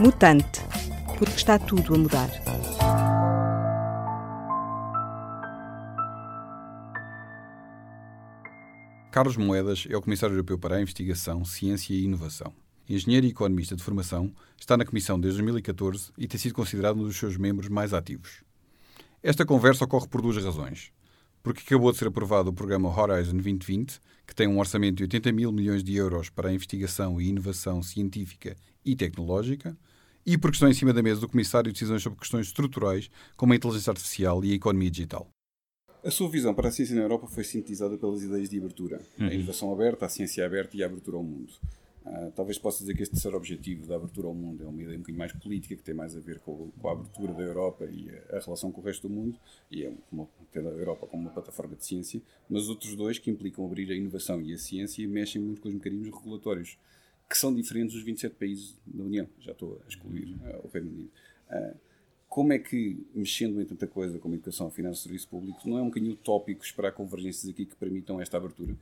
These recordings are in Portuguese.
Mutante, porque está tudo a mudar. Carlos Moedas é o Comissário Europeu para a Investigação, Ciência e Inovação. Engenheiro e economista de formação, está na Comissão desde 2014 e tem sido considerado um dos seus membros mais ativos. Esta conversa ocorre por duas razões. Porque acabou de ser aprovado o programa Horizon 2020, que tem um orçamento de 80 mil milhões de euros para a investigação e inovação científica e tecnológica, e porque estão em cima da mesa do Comissário decisões sobre questões estruturais como a inteligência artificial e a economia digital. A sua visão para a ciência na Europa foi sintetizada pelas ideias de abertura, uhum. a inovação aberta, a ciência aberta e a abertura ao mundo. Uh, talvez possa dizer que este terceiro objetivo da abertura ao mundo é uma ideia um bocadinho mais política, que tem mais a ver com, com a abertura da Europa e a, a, relação com o resto do mundo, e é uma, ter a Europa como uma plataforma de ciência, mas os outros dois, que implicam abrir a inovação e a ciência, mexem muito com os mecanismos regulatórios, que são diferentes dos 27 países da União. Já estou a excluir uh, o Reino Unido. Uh, como é que, mexendo em tanta coisa como educação, finanças serviço público, não é um bocadinho utópico esperar convergências aqui que permitam esta abertura?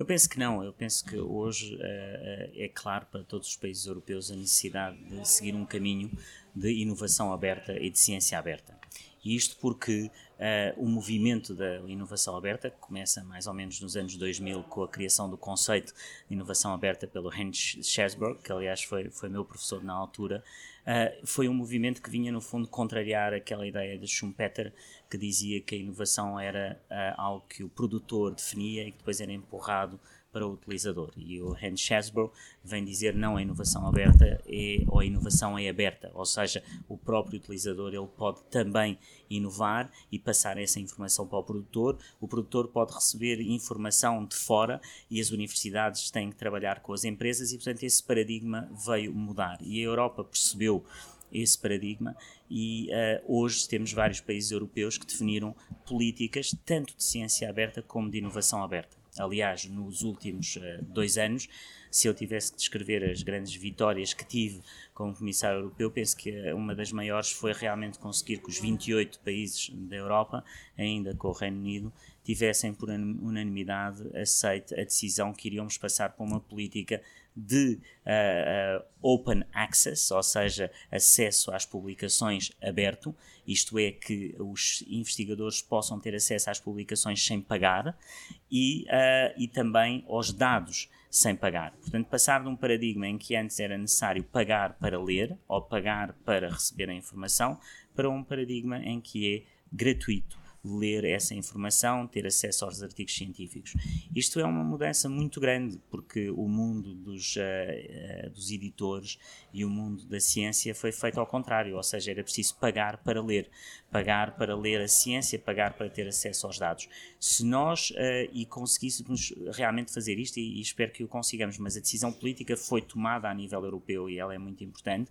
Eu penso que não. Eu penso que hoje uh, é claro para todos os países europeus a necessidade de seguir um caminho de inovação aberta e de ciência aberta. E isto porque uh, o movimento da inovação aberta, que começa mais ou menos nos anos 2000 com a criação do conceito de inovação aberta pelo Heinz Scherzberg, que aliás foi, foi meu professor na altura, uh, foi um movimento que vinha no fundo contrariar aquela ideia de Schumpeter que dizia que a inovação era uh, algo que o produtor definia e que depois era empurrado para o utilizador. E o Hans Chesbrough vem dizer não, a inovação aberta é, ou a inovação é aberta, ou seja, o próprio utilizador ele pode também inovar e passar essa informação para o produtor, o produtor pode receber informação de fora e as universidades têm que trabalhar com as empresas e, portanto, esse paradigma veio mudar. E a Europa percebeu esse paradigma e uh, hoje temos vários países europeus que definiram políticas tanto de ciência aberta como de inovação aberta. Aliás, nos últimos uh, dois anos, se eu tivesse que descrever as grandes vitórias que tive como Comissário Europeu, penso que uma das maiores foi realmente conseguir que os 28 países da Europa, ainda com o Reino Unido, tivessem por unanimidade aceito a decisão que iríamos passar para uma política de uh, uh, open access, ou seja, acesso às publicações aberto, isto é, que os investigadores possam ter acesso às publicações sem pagar e, uh, e também aos dados sem pagar. Portanto, passar de um paradigma em que antes era necessário pagar para ler ou pagar para receber a informação, para um paradigma em que é gratuito ler essa informação, ter acesso aos artigos científicos. Isto é uma mudança muito grande, porque o mundo dos, uh, uh, dos editores e o mundo da ciência foi feito ao contrário, ou seja, era preciso pagar para ler, pagar para ler a ciência, pagar para ter acesso aos dados. Se nós, uh, e conseguíssemos realmente fazer isto, e, e espero que o consigamos, mas a decisão política foi tomada a nível europeu e ela é muito importante,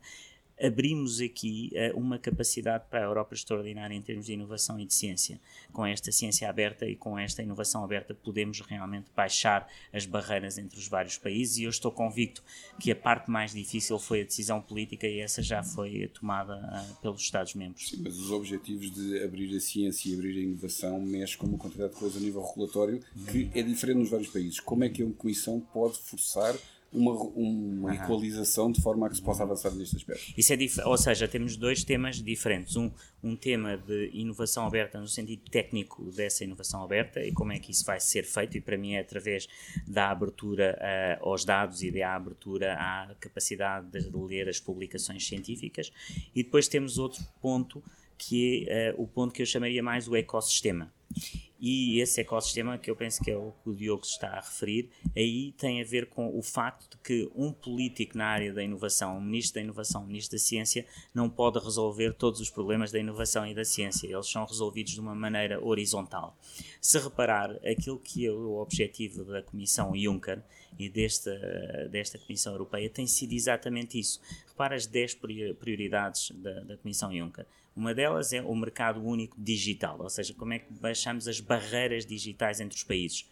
abrimos aqui uh, uma capacidade para a Europa extraordinária em termos de inovação e de ciência. Com esta ciência aberta e com esta inovação aberta, podemos realmente baixar as barreiras entre os vários países e eu estou convicto que a parte mais difícil foi a decisão política e essa já foi tomada uh, pelos Estados-membros. Sim, mas os objetivos de abrir a ciência e abrir a inovação mexem com uma quantidade de coisas a nível regulatório que é diferente nos vários países. Como é que a Comissão pode forçar uma, uma equalização de forma a que se possa avançar neste aspecto. Isso é ou seja, temos dois temas diferentes. Um, um tema de inovação aberta no sentido técnico dessa inovação aberta e como é que isso vai ser feito, e para mim é através da abertura uh, aos dados e da abertura à capacidade de ler as publicações científicas. E depois temos outro ponto que é uh, o ponto que eu chamaria mais o ecossistema. E esse ecossistema, que eu penso que é o que o Diogo está a referir, aí tem a ver com o facto de que um político na área da inovação, um ministro da inovação, um ministro da ciência, não pode resolver todos os problemas da inovação e da ciência. Eles são resolvidos de uma maneira horizontal. Se reparar, aquilo que é o objetivo da Comissão Juncker e desta, desta Comissão Europeia tem sido exatamente isso. Repara as 10 prioridades da, da Comissão Juncker. Uma delas é o mercado único digital, ou seja, como é que baixamos as barreiras digitais entre os países.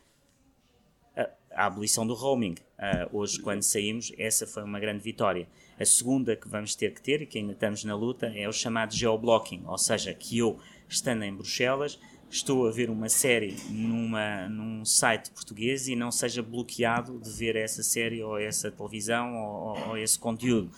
A, a abolição do roaming. Uh, hoje, quando saímos, essa foi uma grande vitória. A segunda que vamos ter que ter, e que ainda estamos na luta, é o chamado geoblocking, ou seja, que eu, estando em Bruxelas, estou a ver uma série numa, num site português e não seja bloqueado de ver essa série ou essa televisão ou, ou esse conteúdo.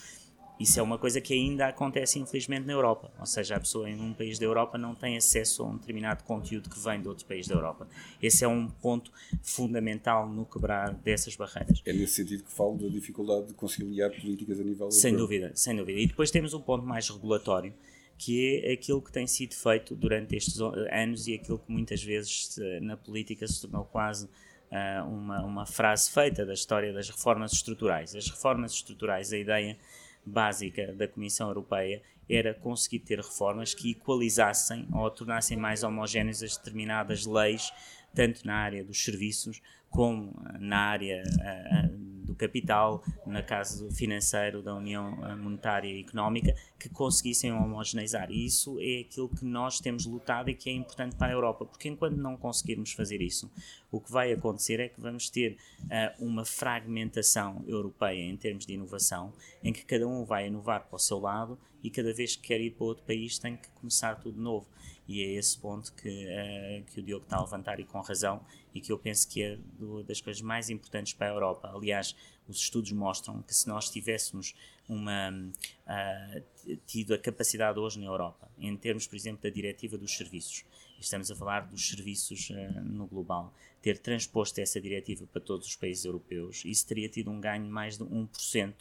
Isso é uma coisa que ainda acontece, infelizmente, na Europa. Ou seja, a pessoa em um país da Europa não tem acesso a um determinado conteúdo que vem de outro país da Europa. Esse é um ponto fundamental no quebrar dessas barreiras. É nesse sentido que falo da dificuldade de conciliar políticas a nível Sem dúvida, sem dúvida. E depois temos um ponto mais regulatório, que é aquilo que tem sido feito durante estes anos e aquilo que muitas vezes na política se tornou quase uh, uma, uma frase feita da história das reformas estruturais. As reformas estruturais, a ideia básica da Comissão Europeia era conseguir ter reformas que equalizassem ou tornassem mais homogéneas as determinadas leis, tanto na área dos serviços como na área uh, capital, na caso financeiro da União Monetária e Económica, que conseguissem homogeneizar. E isso é aquilo que nós temos lutado e que é importante para a Europa, porque enquanto não conseguirmos fazer isso, o que vai acontecer é que vamos ter uh, uma fragmentação europeia em termos de inovação, em que cada um vai inovar para o seu lado e cada vez que quer ir para outro país tem que começar tudo de novo. E é esse ponto que, uh, que o Diogo está a levantar e com razão, e que eu penso que é do, das coisas mais importantes para a Europa. Aliás, os estudos mostram que se nós tivéssemos uma, uh, tido a capacidade hoje na Europa, em termos, por exemplo, da diretiva dos serviços, estamos a falar dos serviços uh, no global, ter transposto essa diretiva para todos os países europeus, isso teria tido um ganho de mais de 1%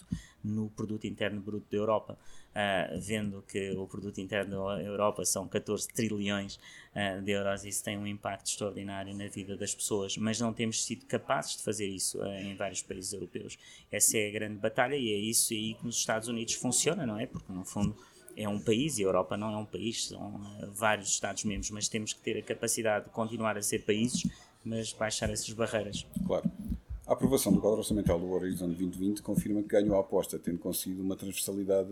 no produto interno bruto da Europa, uh, vendo que o produto interno da Europa são 14 trilhões uh, de euros, isso tem um impacto extraordinário na vida das pessoas, mas não temos sido capazes de fazer isso uh, em vários países europeus. Essa é a grande batalha e é isso aí que nos Estados Unidos funciona, não é? Porque no fundo é um país e a Europa não é um país, são vários Estados-membros, mas temos que ter a capacidade de continuar a ser países mas baixar essas barreiras. Claro. A aprovação do quadro orçamental do Horizon 2020 confirma que ganhou a aposta, tendo conseguido uma transversalidade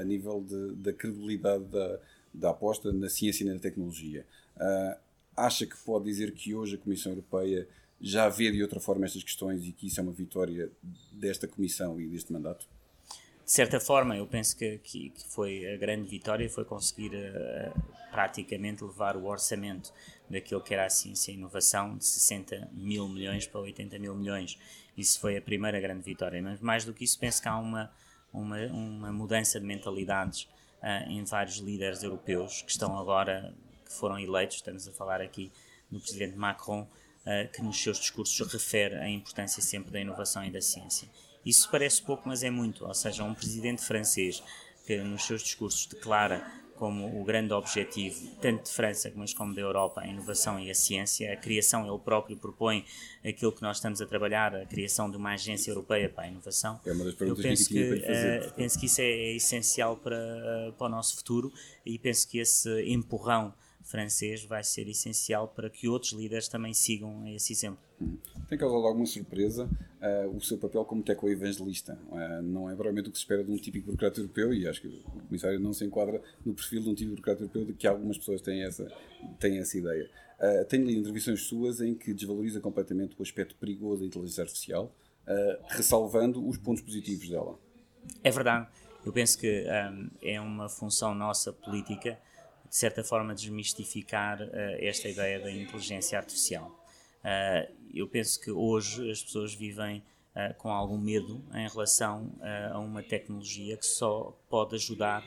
a nível de, da credibilidade da, da aposta na ciência e na tecnologia. Uh, acha que pode dizer que hoje a Comissão Europeia já vê de outra forma estas questões e que isso é uma vitória desta Comissão e deste mandato? De certa forma, eu penso que, que, que, foi a grande vitória foi conseguir uh, praticamente levar o orçamento daquilo que era a ciência e inovação de 60 mil milhões para 80 mil milhões. Isso foi a primeira grande vitória. Mas mais do que isso, penso que há uma, uma, uma mudança de mentalidades uh, em vários líderes europeus que estão agora, que foram eleitos, estamos a falar aqui do presidente Macron, uh, que nos seus discursos refere a importância sempre da inovação e da ciência. Isso parece pouco, mas é muito. Ou seja, um presidente francês que nos seus discursos declara como o grande objetivo, tanto de França mas como da Europa, a inovação e a ciência, a criação, ele próprio propõe aquilo que nós estamos a trabalhar, a criação de uma agência europeia para a inovação. É uma das perguntas Eu penso que, que, que uh, penso que isso é, é essencial para, para o nosso futuro e penso que esse empurrão francês vai ser essencial para que outros líderes também sigam esse exemplo. Tem causado alguma surpresa uh, o seu papel como teco-evangelista. Uh, não é provavelmente o que se espera de um típico burocrata europeu e acho que o comissário não se enquadra no perfil de um típico burocrata europeu de que algumas pessoas têm essa, têm essa ideia. Uh, tenho lido intervenções suas em que desvaloriza completamente o aspecto perigoso da inteligência artificial, ressalvando os pontos positivos dela. É verdade. Eu penso que um, é uma função nossa política de certa forma, desmistificar uh, esta ideia da inteligência artificial. Uh, eu penso que hoje as pessoas vivem uh, com algum medo em relação a uma tecnologia que só pode ajudar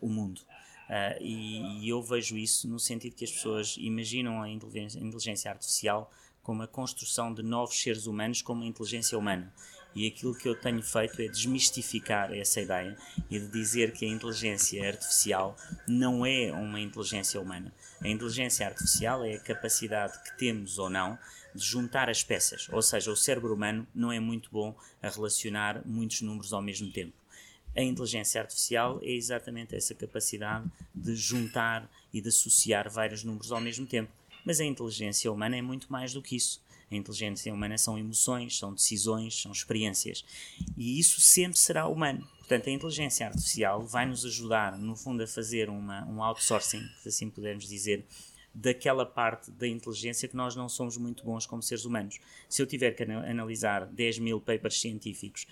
o mundo. E, e, eu vejo isso no sentido que as pessoas imaginam a inteligência artificial como a construção de novos seres humanos como a inteligência humana. E aquilo que eu tenho feito é desmistificar essa ideia e de dizer que a inteligência artificial não é uma inteligência humana. A inteligência artificial é a capacidade que temos ou não de juntar as peças, ou seja, o cérebro humano não é muito bom a relacionar muitos números ao mesmo tempo. A inteligência artificial é exatamente essa capacidade de juntar e de associar vários números ao mesmo tempo. Mas a inteligência humana é muito mais do que isso. A inteligência humana são emoções, são decisões, são experiências. E isso sempre será humano. Portanto, a inteligência artificial vai nos ajudar, no fundo, a fazer uma, um outsourcing, se assim pudermos dizer, daquela parte da inteligência que nós não somos muito bons como seres humanos. Se eu tiver que analisar 10 mil papers científicos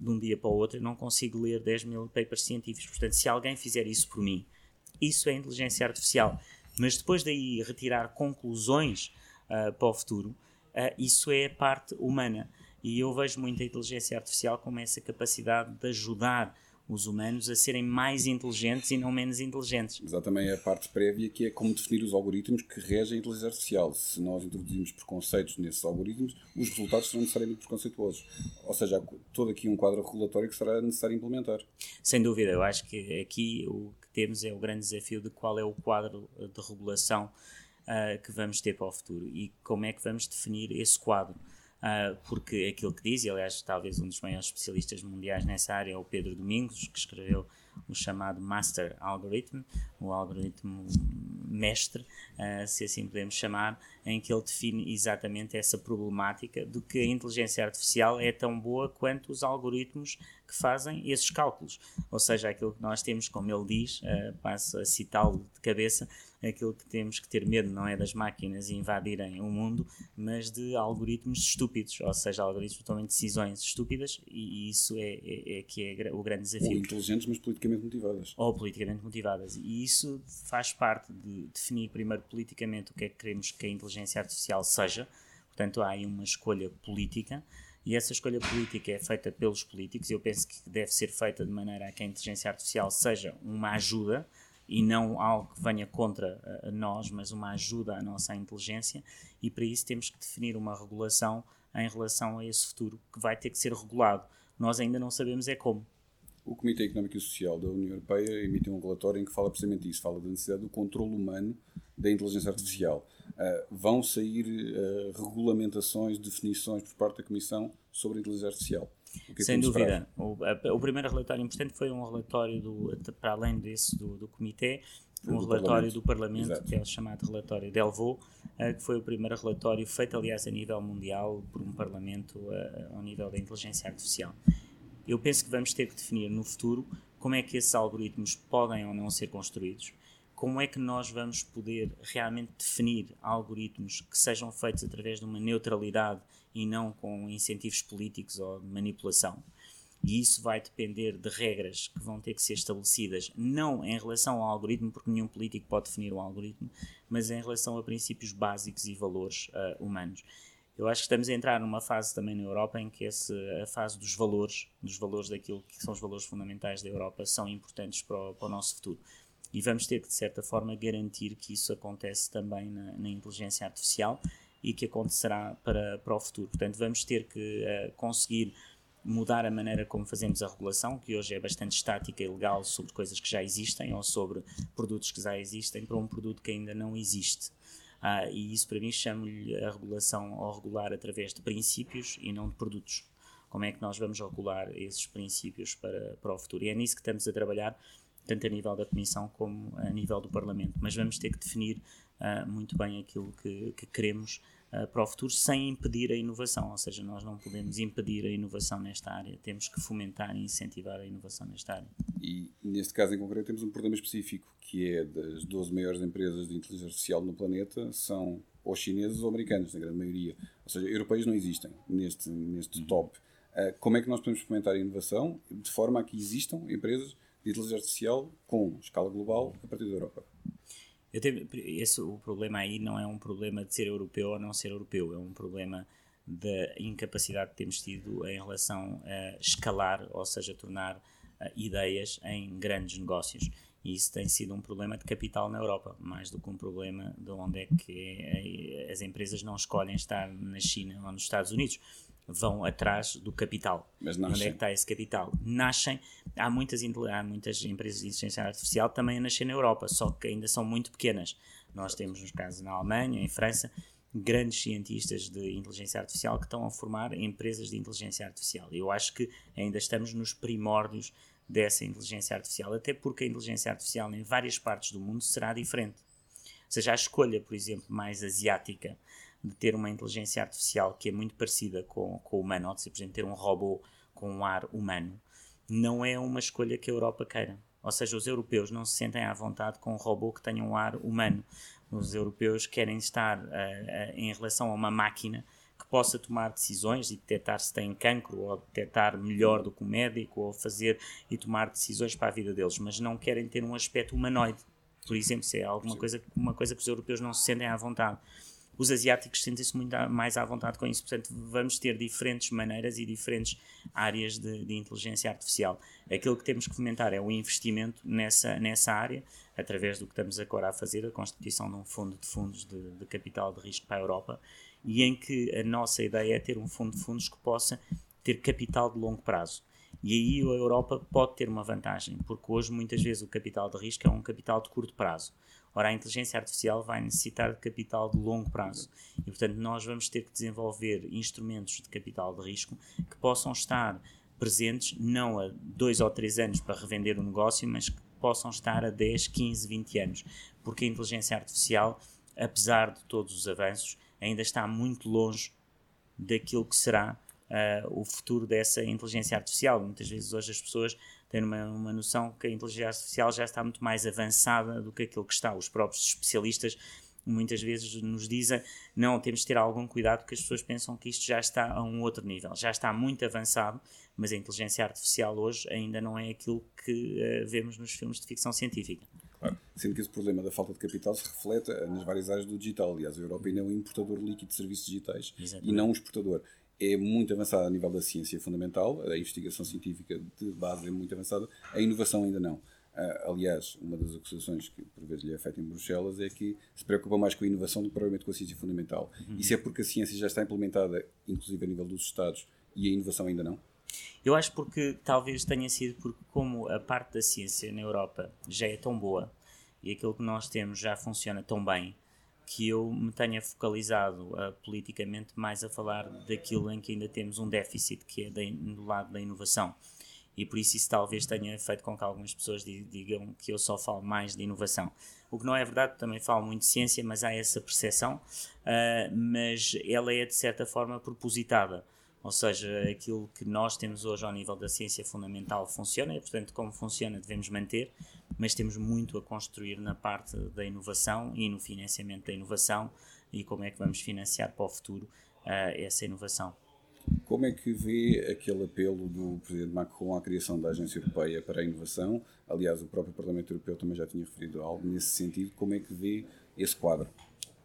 de um dia para o outro, eu não consigo ler 10 mil papers científicos. Portanto, se alguém fizer isso por mim, isso é inteligência artificial Mas depois daí retirar conclusões uh, para o futuro, uh, isso é a parte humana. E eu vejo muito a inteligência artificial como essa capacidade de ajudar os humanos a serem mais inteligentes e não menos inteligentes. Mas há também a parte prévia que é como definir os algoritmos que regem a inteligência artificial. Se nós introduzimos preconceitos nesses algoritmos, os resultados serão necessariamente preconceituosos. Ou seja, há todo aqui um quadro regulatório que será necessário implementar. Sem dúvida, eu acho que aqui o que temos é o grande desafio de qual é o quadro de regulação uh, que vamos ter para o futuro e como é que vamos definir esse quadro. Uh, porque aquilo que diz, e aliás, talvez um dos maiores especialistas mundiais nessa área é o Pedro Domingos, que escreveu o chamado Master Algorithm, o algoritmo mestre, uh, se assim podemos chamar, em que ele define exatamente essa problemática de que a inteligência artificial é tão boa quanto os algoritmos que fazem esses cálculos. Ou seja, aquilo que nós temos, como ele diz, uh, passo a citá-lo de cabeça, aquilo que temos que ter medo não é das máquinas invadirem o mundo, mas de algoritmos estúpidos, ou seja, algoritmos que tomem decisões estúpidas, e, isso é, é, é, que é o grande desafio. Ou inteligentes, mas politicamente motivadas. Ou politicamente motivadas. E isso faz parte de definir primeiro politicamente o que é que queremos que a inteligência artificial seja. Portanto, há aí uma escolha política e essa escolha política é feita pelos políticos. Eu penso que deve ser feita de maneira a que a inteligência artificial seja uma ajuda e não algo que venha contra a nós, mas uma ajuda à nossa inteligência, e para isso temos que definir uma regulação em relação a esse futuro que vai ter que ser regulado. Nós ainda não sabemos é como. O Comitê Económico e Social da União Europeia emitiu um relatório em que fala precisamente disso, fala da necessidade do controle humano da inteligência artificial. Uh, vão sair uh, regulamentações, definições por parte da Comissão sobre a inteligência artificial. É Sem dúvida. O, a, o, primeiro relatório importante foi um relatório, do, para além desse do, do Comitê, um do relatório Parlamento. do Parlamento, Exato. que é o chamado relatório Delvaux, uh, que foi o primeiro relatório feito, aliás, a nível mundial, por um Parlamento uh, ao nível da inteligência artificial. Eu penso que vamos ter que definir no futuro como é que esses algoritmos podem ou não ser construídos, como é que nós vamos poder realmente definir algoritmos que sejam feitos através de uma neutralidade e não com incentivos políticos ou manipulação. E isso vai depender de regras que vão ter que ser estabelecidas, não em relação ao algoritmo, porque nenhum político pode definir o algoritmo, mas em relação a princípios básicos e valores uh, humanos. Eu acho que estamos a entrar numa fase também na Europa em que esse, a fase dos valores, dos valores daquilo que são os valores fundamentais da Europa, são importantes para o, para o nosso futuro. E vamos ter que, de certa forma, garantir que isso acontece também na, na inteligência artificial e que acontecerá para, para o futuro. Portanto, vamos ter que uh, conseguir mudar a maneira como fazemos a regulação, que hoje é bastante estática e legal sobre coisas que já existem ou sobre produtos que já existem, para um produto que ainda não existe. Uh, e isso para mim chamo-lhe a regulação ao regular através de princípios e não de produtos. Como é que nós vamos regular esses princípios para, para o futuro? E é nisso que estamos a trabalhar, tanto a nível da Comissão como a nível do Parlamento. Mas vamos ter que definir uh, muito bem aquilo que, que queremos uh, para o futuro sem impedir a inovação, ou seja, nós não podemos impedir a inovação nesta área, temos que fomentar e incentivar a inovação nesta área. E neste caso em concreto temos um problema específico, que é das 12 maiores empresas de inteligência artificial no planeta, são ou chineses ou americanos, na grande maioria. Ou seja, europeus não existem neste, neste uhum. top. Uh, como é que nós podemos fomentar a inovação de forma a que existam empresas de inteligência artificial com escala global a partir da Europa? Eu tenho, esse, o problema aí não é um problema de ser europeu ou não ser europeu, é um problema da incapacidade que temos tido em relação a escalar, ou seja, tornar ideias em grandes negócios. E isso tem sido um problema de capital na Europa, mais do que um problema de onde é que é, as empresas não escolhem estar na China ou nos Estados Unidos vão atrás do capital. Mas nascem. Onde é que está esse capital? Nascem, há muitas, há muitas empresas de inteligência artificial também a nascer na Europa, só que ainda são muito pequenas. Nós temos, nos casos, na Alemanha, em França, grandes cientistas de inteligência artificial que estão a formar empresas de inteligência artificial. Eu acho que ainda estamos nos primórdios dessa inteligência artificial, até porque a inteligência artificial em várias partes do mundo será diferente. Ou seja, a escolha, por exemplo, mais asiática de ter uma inteligência artificial que é muito parecida com, com o humano, ou de, por exemplo, ter um robô com um ar humano, não é uma escolha que a Europa queira. Ou seja, os europeus não se sentem à vontade com um robô que tenha um ar humano. Os europeus querem estar uh, uh, em relação a uma máquina que possa tomar decisões e detectar se tem cancro, ou detectar melhor do que o médico, ou fazer e tomar decisões para a vida deles, mas não querem ter um aspecto humanoide. por exemplo, se é alguma coisa, uma coisa que os europeus não se sentem à vontade. Os asiáticos sentem-se muito mais à vontade com isso, portanto, vamos ter diferentes maneiras e diferentes áreas de, de, inteligência artificial. Aquilo que temos que fomentar é o investimento nessa, nessa área, através do que estamos agora a fazer, a constituição de um fundo de fundos de, de capital de risco para a Europa, e em que a nossa ideia é ter um fundo de fundos que possa ter capital de longo prazo. E aí a Europa pode ter uma vantagem, porque hoje muitas vezes o capital de risco é um capital de curto prazo. Ora, a inteligência artificial vai necessitar de capital de longo prazo. E, portanto, nós vamos ter que desenvolver instrumentos de capital de risco que possam estar presentes não a dois ou três anos para revender o negócio, mas que possam estar a 10, 15, 20 anos. Porque a inteligência artificial, apesar de todos os avanços, ainda está muito longe daquilo que será uh, o futuro dessa inteligência artificial. Muitas vezes hoje as pessoas têm uma, uma noção que a inteligência artificial já está muito mais avançada do que aquilo que está. Os próprios especialistas muitas vezes nos dizem não, temos de ter algum cuidado porque as pessoas pensam que isto já está a um outro nível, já está muito avançado, mas a inteligência artificial hoje ainda não é aquilo que uh, vemos nos filmes de ficção científica. Claro. Sendo que esse problema da falta de capital se reflete nas várias áreas do digital. Aliás, a Europa ainda é um importador líquido de serviços digitais Exatamente. e não um exportador é muito avançada a nível da ciência fundamental, a investigação científica de base é muito avançada, a inovação ainda não. Uh, aliás, uma das acusações que por vezes lhe afeta em Bruxelas é que se preocupa mais com a inovação do que provavelmente com a ciência fundamental. Uhum. Isso é porque a ciência já está implementada, inclusive a nível dos Estados, e a inovação ainda não? Eu acho porque talvez tenha sido porque como a parte da ciência na Europa já é tão boa e aquilo que nós temos já funciona tão bem, que eu me tenha focalizado uh, politicamente mais a falar daquilo em que ainda temos um déficit, que é de, do lado da inovação. E por isso isso talvez tenha feito com que algumas pessoas digam que eu só falo mais de inovação. O que não é verdade, também falo muito de ciência, mas há essa percepção, uh, mas ela é de certa forma propositada. Ou seja, aquilo que nós temos hoje ao nível da ciência fundamental funciona e, portanto, como funciona, devemos manter, mas temos muito a construir na parte da inovação e no financiamento da inovação e como é que vamos financiar para o futuro uh, essa inovação. Como é que vê aquele apelo do Presidente Macron à criação da Agência Europeia para a Inovação? Aliás, o próprio Parlamento Europeu também já tinha referido algo nesse sentido. Como é que vê esse quadro?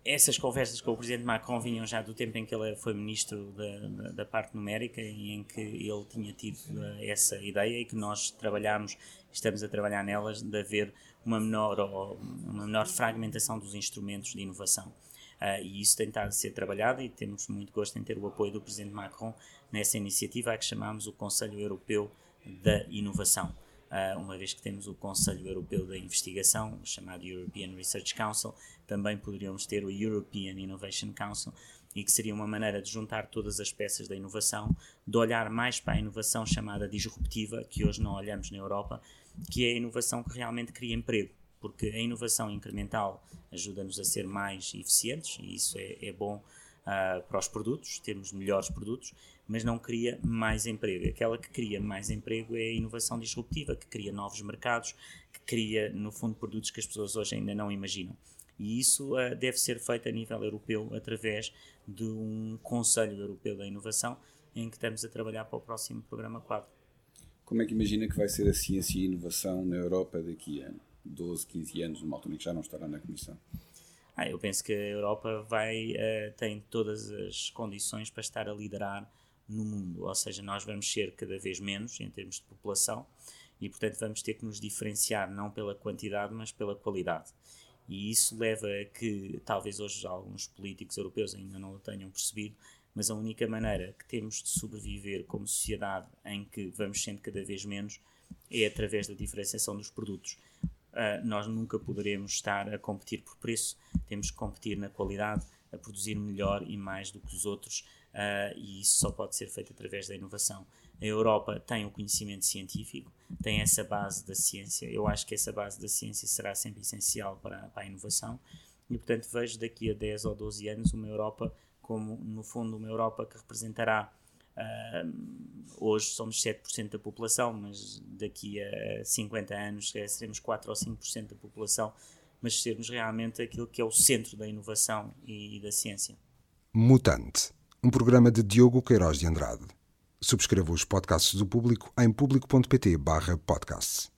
Essas conversas com o presidente Macron vinham já do tempo em que ele foi ministro da, da, parte numérica e em que ele tinha tido eh, essa ideia e que nós trabalhamos, estamos a trabalhar nelas, de haver uma menor, uma menor fragmentação dos instrumentos de inovação. Uh, e isso tem estado a ser trabalhado e temos muito gosto em ter o apoio do presidente Macron nessa iniciativa a que chamamos o Conselho Europeu da Inovação. Ah, uma vez que temos o Conselho Europeu da Investigação, chamado European Research Council, também poderíamos ter o European Innovation Council, e que seria uma maneira de juntar todas as peças da inovação, de olhar mais para a inovação chamada disruptiva, que hoje não olhamos na Europa, que é a inovação que realmente cria emprego porque a inovação incremental ajuda-nos a ser mais eficientes e isso é, é bom uh, para os produtos, termos melhores produtos, mas não cria mais emprego. Aquela que cria mais emprego é a inovação disruptiva, que cria novos mercados, que cria, no fundo, produtos que as pessoas hoje ainda não imaginam. E isso uh, deve ser feito a nível europeu através de um Conselho Europeu da Inovação, em que estamos a trabalhar para o próximo programa 4. Como é que imagina que vai ser a ciência e a inovação na Europa daqui a 12, 15 anos, numa altura em que já não estará na Comissão? Ah, eu penso que a Europa vai, uh, tem todas as condições para estar a liderar no mundo, ou seja, nós vamos ser cada vez menos em termos de população e, portanto, vamos ter que nos diferenciar não pela quantidade, mas pela qualidade. E isso leva a que, talvez hoje alguns políticos europeus ainda não o tenham percebido, mas a única maneira que temos de sobreviver como sociedade em que vamos sendo cada vez menos é através da diferenciação dos produtos. Uh, nós nunca poderemos estar a competir por preço, temos que competir na qualidade, a produzir melhor e mais do que os outros, uh, e isso só pode ser feito através da inovação. A Europa tem o conhecimento científico, tem essa base da ciência. Eu acho que essa base da ciência será sempre essencial para, para a inovação e, portanto, vejo daqui a 10 ou 12 anos uma Europa como, no fundo, uma Europa que representará. Uh, hoje somos 7% da população, mas daqui a 50 anos seremos 4 ou 5% da população, mas sermos realmente aquilo que é o centro da inovação e, e da ciência. Mutante um programa de Diogo Queiroz de Andrade. Subscreva os podcasts do Público em público.pt/podcasts.